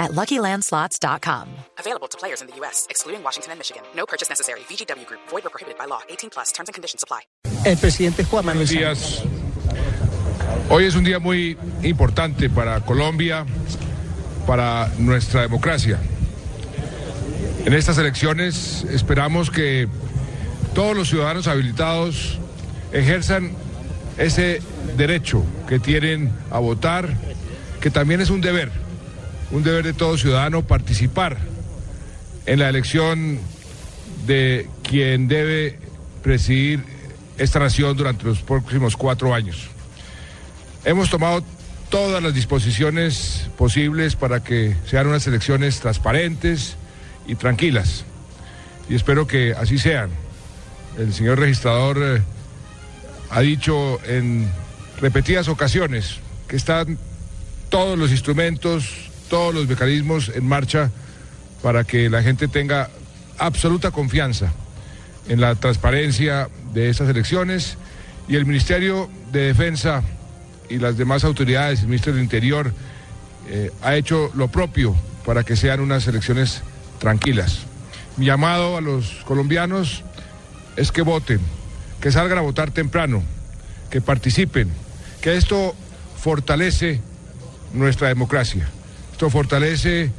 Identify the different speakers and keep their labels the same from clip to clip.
Speaker 1: at LuckyLandSlots.com.
Speaker 2: Available to players in the U.S., excluding Washington and Michigan. No purchase necessary. VGW Group. Void or prohibited by law. 18 plus. Terms and conditions apply.
Speaker 3: El presidente Juan Manuel
Speaker 4: Buenos días. Hoy es un día muy importante para Colombia, para nuestra democracia. En estas elecciones esperamos que todos los ciudadanos habilitados ejerzan ese derecho que tienen a votar, que también es un deber, un deber de todo ciudadano participar en la elección de quien debe presidir esta nación durante los próximos cuatro años. Hemos tomado todas las disposiciones posibles para que sean unas elecciones transparentes y tranquilas. Y espero que así sean. El señor registrador eh, ha dicho en repetidas ocasiones que están todos los instrumentos, todos los mecanismos en marcha para que la gente tenga absoluta confianza en la transparencia de estas elecciones y el Ministerio de Defensa y las demás autoridades, el Ministerio del Interior, eh, ha hecho lo propio para que sean unas elecciones tranquilas. Mi llamado a los colombianos es que voten, que salgan a votar temprano, que participen, que esto fortalece nuestra democracia, esto fortalece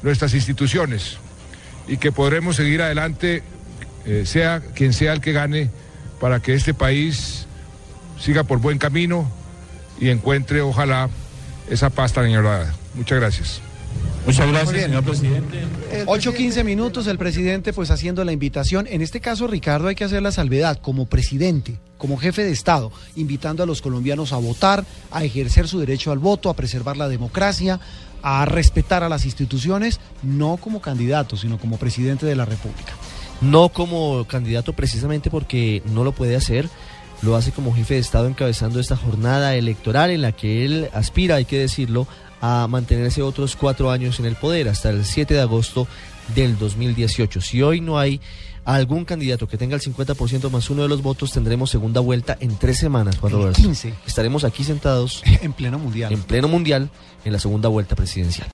Speaker 4: nuestras instituciones y que podremos seguir adelante, eh, sea quien sea el que gane, para que este país siga por buen camino y encuentre, ojalá, esa paz tan añorada. Muchas gracias.
Speaker 3: Muchas gracias, señor presidente.
Speaker 5: 8.15 minutos el presidente pues haciendo la invitación. En este caso, Ricardo, hay que hacer la salvedad como presidente, como jefe de Estado, invitando a los colombianos a votar, a ejercer su derecho al voto, a preservar la democracia, a respetar a las instituciones, no como candidato, sino como presidente de la República.
Speaker 6: No como candidato precisamente porque no lo puede hacer, lo hace como jefe de Estado encabezando esta jornada electoral en la que él aspira, hay que decirlo, a mantenerse otros cuatro años en el poder hasta el 7 de agosto del 2018. Si hoy no hay algún candidato que tenga el 50% más uno de los votos, tendremos segunda vuelta en tres semanas. Juan Roberto.
Speaker 5: 15.
Speaker 6: Estaremos aquí sentados
Speaker 5: En pleno mundial.
Speaker 6: en pleno mundial en la segunda vuelta presidencial.